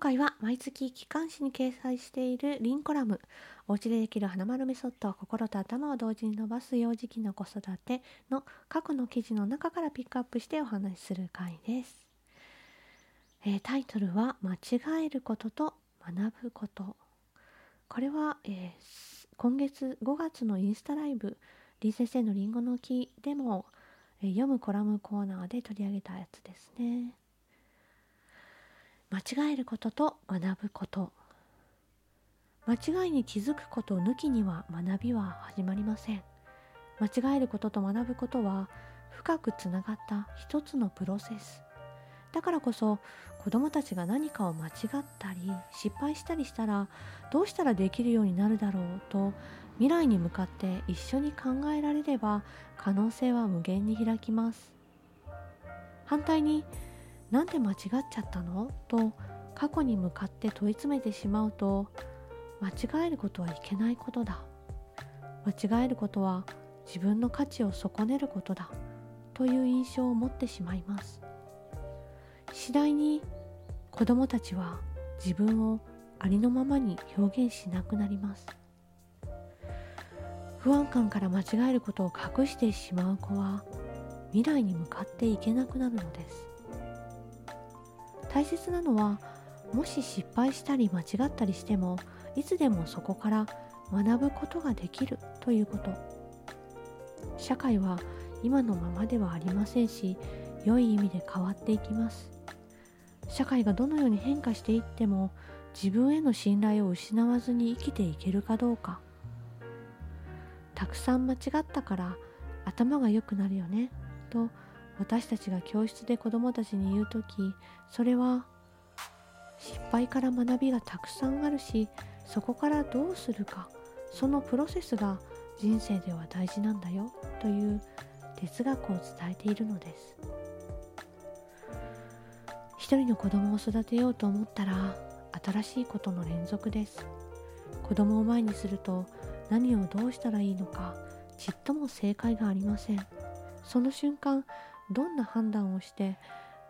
回は毎月機関誌に掲載しているリンコラム。お家でできる花丸メソッド心と頭を同時に伸ばす幼児期の子育ての過去の記事の中からピックアップしてお話しする回です。えー、タイトルは「間違えることと学ぶこと」これは、えー、今月5月のインスタライブ林先生のりんごの木でも、えー、読むコラムコーナーで取り上げたやつですね。間違えることと学ぶこと。間違いに気づくことを抜きには学びは始まりません。間違えることと学ぶことは深くつながった一つのプロセス。だからこそ子どもたちが何かを間違ったり失敗したりしたらどうしたらできるようになるだろうと未来に向かって一緒に考えられれば可能性は無限に開きます。反対になんで間違っちゃったの？と過去に向かって問い詰めてしまうと間違えることはいけないことだ。間違えることは自分の価値を損ねることだ。という印象を持ってしまいます。次第に子どもたちは自分をありのままに表現しなくなります。不安感から間違えることを隠してしまう子は未来に向かっていけなくなるのです。大切なのはもし失敗したり間違ったりしてもいつでもそこから学ぶことができるということ。社会は今のままではありませんし良い意味で変わっていきます。社会がどのように変化していっても自分への信頼を失わずに生きていけるかどうか。たくさん間違ったから頭が良くなるよねと私たちが教室で子どもたちに言う時それは失敗から学びがたくさんあるしそこからどうするかそのプロセスが人生では大事なんだよという哲学を伝えているのです。一人の子供を育てようと思ったら新しいことの連続です。子供を前にすると何をどうしたらいいのかちっとも正解がありません。その瞬間どんな判断をして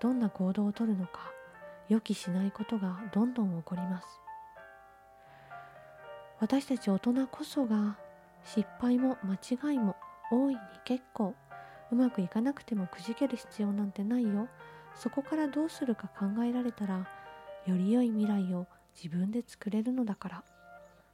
どんな行動をとるのか予期しないことがどんどん起こります。私たち大人こそが失敗も間違いも大いに結構うまくいかなくてもくじける必要なんてないよ。そこからどうするか考えられたらより良い未来を自分で作れるのだから。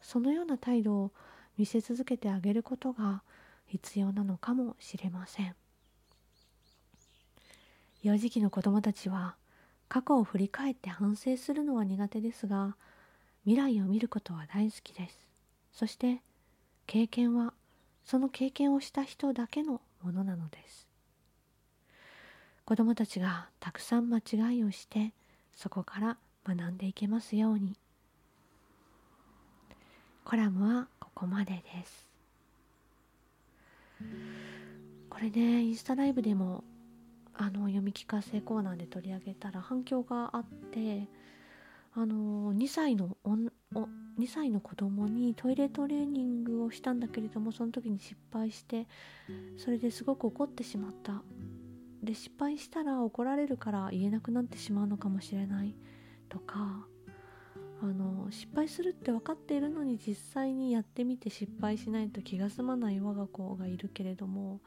そのような態度を見せ続けてあげることが必要なのかもしれません。幼児期の子どもたちは過去を振り返って反省するのは苦手ですが未来を見ることは大好きです。そして経験はその経験をした人だけのものなのです。子どもたちがたくさん間違いをしてそこから学んでいけますように。コラムはここまでです。これねインスタライブでもあの読み聞かせコーナーで取り上げたら反響があってあの2歳のおお2歳の子供にトイレトレーニングをしたんだけれどもその時に失敗してそれですごく怒ってしまった。で失敗したら怒られるから言えなくなってしまうのかもしれない。とかあの失敗するって分かっているのに実際にやってみて失敗しないと気が済まない我が子がいるけれども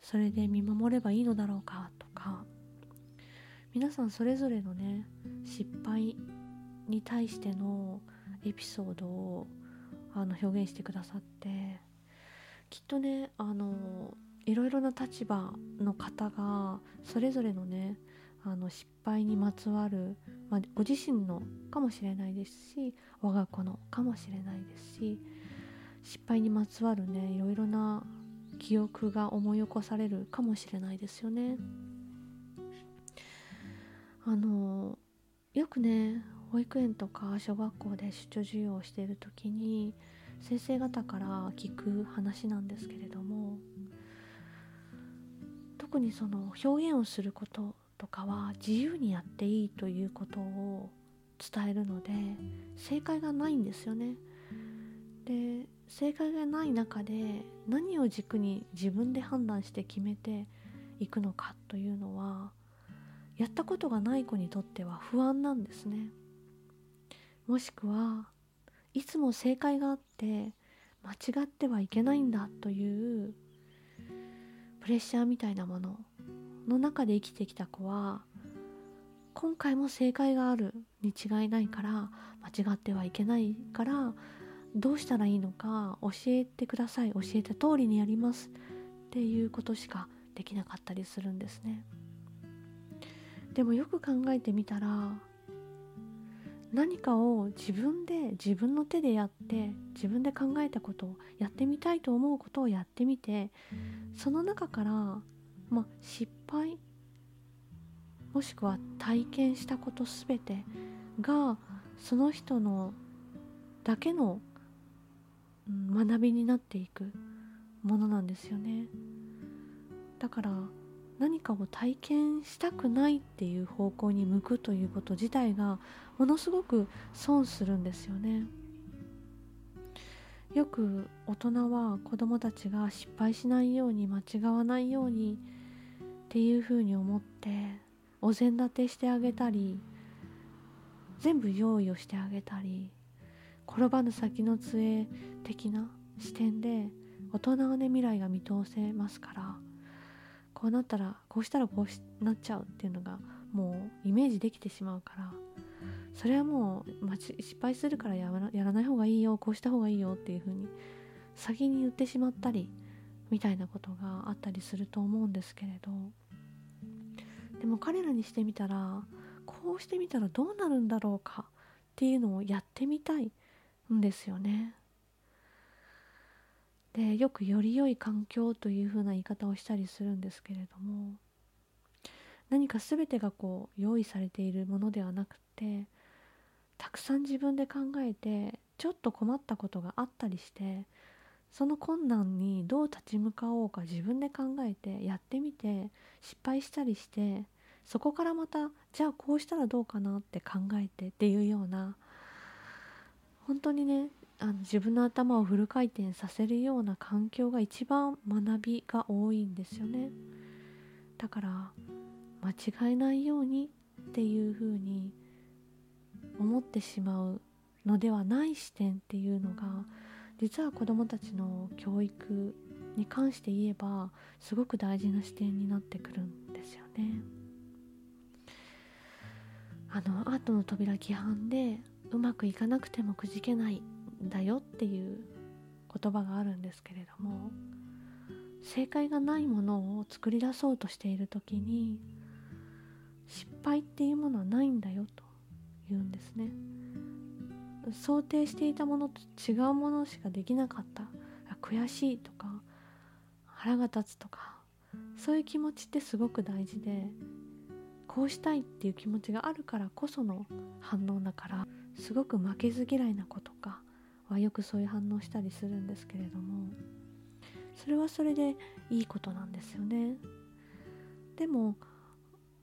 それで見守ればいいのだろうかとか皆さんそれぞれのね失敗に対してのエピソードをあの表現してくださってきっとねあのいろいろな立場の方がそれぞれのねあの失敗にまつわる、まあ、ご自身のかもしれないですし我が子のかもしれないですし失敗にまつわるねいろいろな記憶が思い起こされるかもしれないですよね。あのよくね保育園とか小学校で出張授業をしている時に先生方から聞く話なんですけれども特にその表現をすることとかは自由にやっていいということを伝えるので正解がないんですよね。で正解がない中で何を軸に自分で判断して決めていくのかというのはやったことがない子にとっては不安なんですね。もしくはいつも正解があって間違ってはいけないんだというプレッシャーみたいなものの中で生きてきた子は今回も正解があるに違いないから間違ってはいけないからどうしたらいいのか教えてください。教えた通りにやりますっていうことしかできなかったりするんですね。でもよく考えてみたら何かを自分で自分の手でやって自分で考えたことをやってみたいと思うことをやってみてその中から、ま、失敗もしくは体験したこと全てがその人のだけの学びになっていくものなんですよね。だから何かを体験したくないっていう方向に向くということ自体がものすごく損するんですよね。よく大人は子供たちが失敗しないように間違わないようにっていうふうに思ってお膳立てしてあげたり全部用意をしてあげたり転ばぬ先の杖的な視点で大人はね未来が見通せますからこうなったらこうしたらこうしなっちゃうっていうのがもうイメージできてしまうからそれはもう、ま、失敗するからやらやらない方がいいよこうした方がいいよっていう風に先に言ってしまったりみたいなことがあったりすると思うんですけれど。でも彼らにしてみたらこうしてみたらどうなるんだろうかっていうのをやってみたいんですよね。でよくより良い環境というふうな言い方をしたりするんですけれども何か全てがこう用意されているものではなくてたくさん自分で考えてちょっと困ったことがあったりしてその困難にどう立ち向かおうか自分で考えてやってみて失敗したりしてそこからまたじゃあこうしたらどうかなって考えてっていうような本当にねあの自分の頭をフル回転させるような環境が一番学びが多いんですよねだから間違えないようにっていうふうに思ってしまうのではない視点っていうのが実は子どもたちの教育に関して言えばすごく大事な視点になってくるんですよね。あのアートの扉規範でうまくいかなくてもくじけないんだよっていう言葉があるんですけれども正解がないものを作り出そうとしている時に失敗っていうものはないんだよと言うんですね。想定していたものと違うものしかできなかった悔しいとか腹が立つとかそういう気持ちってすごく大事でこうしたいっていう気持ちがあるからこその反応だからすごく負けず嫌いな子とかはよくそういう反応したりするんですけれどもそれはそれでいいことなんですよね。でも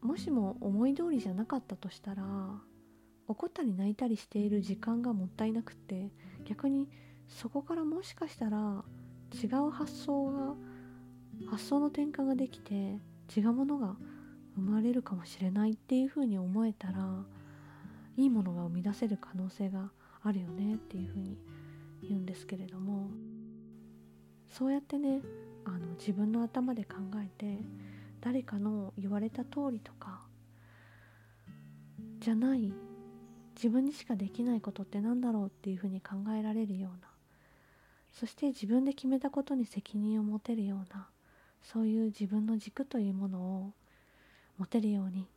もしも思い通りじゃなかったとしたら怒ったり泣いたりしている時間がもったいなくて逆にそこからもしかしたら違う発想が発想の転換ができて違うものが生まれるかもしれないっていうふうに思えたらいいものが生み出せる可能性があるよねっていうふうに言うんですけれどもそうやってねあの自分の頭で考えて誰かの言われた通りとかじゃない自分にしかできないことって何だろうっていうふうに考えられるようなそして自分で決めたことに責任を持てるようなそういう自分の軸というものを持てるように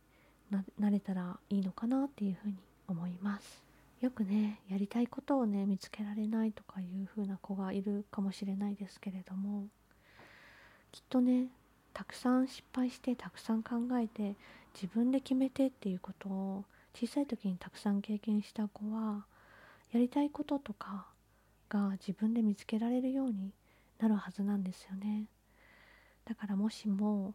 なれたらいいのかなっていうふうに思います。よくねやりたいことをね見つけられないとかいう風な子がいるかもしれないですけれどもきっとねたくさん失敗してたくさん考えて自分で決めてっていうことを小さい時にたくさん経験した子はやりたいこととかが自分で見つけられるようになるはずなんですよね。だからもしも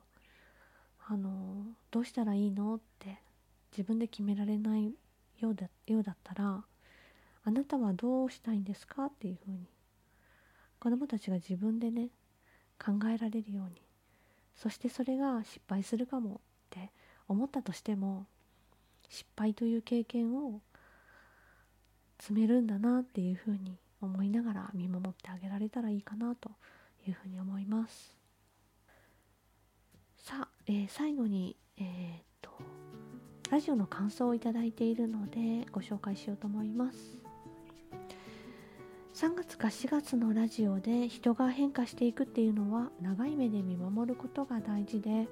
あのどうしたらいいのって自分で決められないようだようだったらあなたはどうしたいんですか？っていうふうに。子どもたちが自分でね考えられるように。そしてそれが失敗するかもって思ったとしても失敗という経験を積めるんだなっていうふうに思いながら見守ってあげられたらいいかなというふうに思います。さあ、えー、最後にえー、っとラジオの感想をいただいているのでご紹介しようと思います。3月か4月のラジオで人が変化していくっていうのは長い目で見守ることが大事で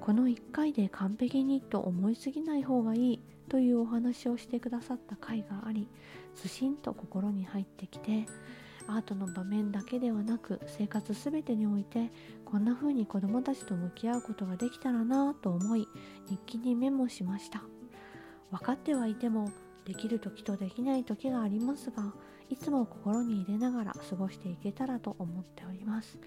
この1回で完璧にと思いすぎない方がいいというお話をしてくださった回がありずしんと心に入ってきてアートの場面だけではなく生活すべてにおいてこんな風に子どもたちと向き合うことができたらなぁと思い日記にメモしました。分かってはいてもできる時とできない時がありますがいつも心に入れながら過ごしていけたらと思っております。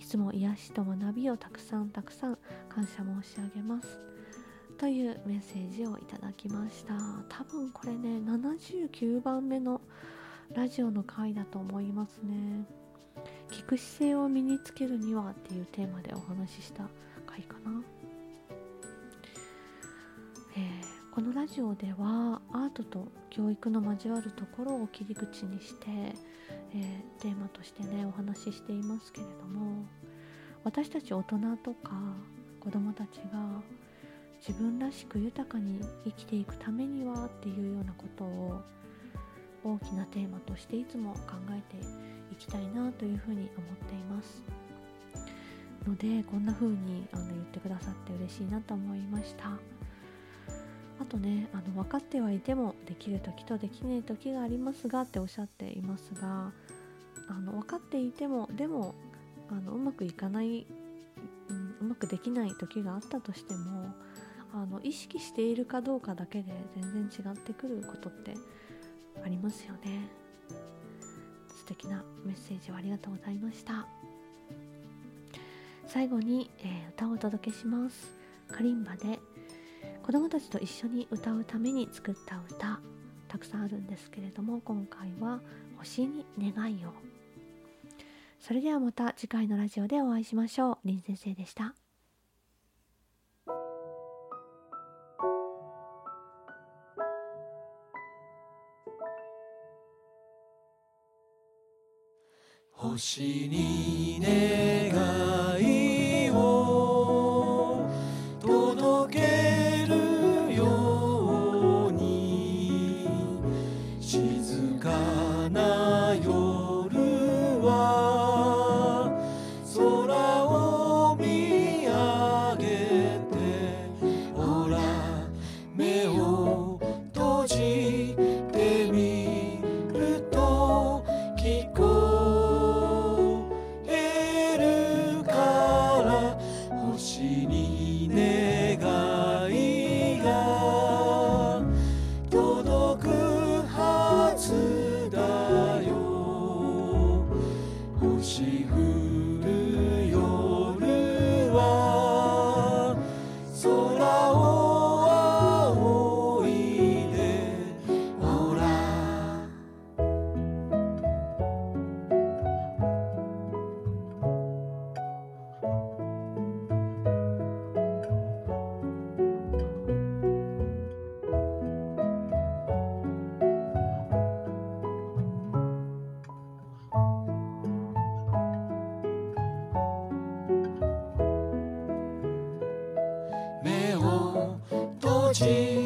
いつも癒しと学びをたくさんたくさん感謝申し上げます。というメッセージをいただきました。多分これね79番目のラジオの回だと思いますね。聞く姿勢を身につけるにはっていうテーマでお話しした回かな、えー、このラジオではアートと教育の交わるところを切り口にして、えー、テーマとしてねお話ししていますけれども私たち大人とか子どもたちが自分らしく豊かに生きていくためにはっていうようなことを大きなテーマとしていつも考えていきたいなというふうに思っています。のでこんな風にあの言ってくださって嬉しいなと思いました。あとねあの分かってはいてもできる時とできない時がありますがっておっしゃっていますがあの分かっていてもでもあのうまくいかない、うん、うまくできない時があったとしてもあの意識しているかどうかだけで全然違ってくることってありますよね。素敵なメッセージをありがとうございました。最後に、えー、歌をお届けします。カリンバで子供たちと一緒に歌うために作った歌たくさんあるんですけれども今回は星に願いを。それではまた次回のラジオでお会いしましょう。林先生でした。しに。じて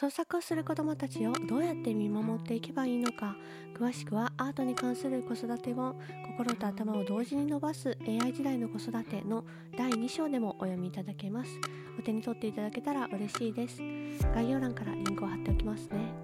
創作をする子どもたちをどうやって見守っていけばいいのか。詳しくはアートに関する子育て本心と頭を同時に伸ばす AI 時代の子育ての第2章でもお読みいただけます。お手に取っていただけたら嬉しいです。概要欄からリンクを貼っておきますね。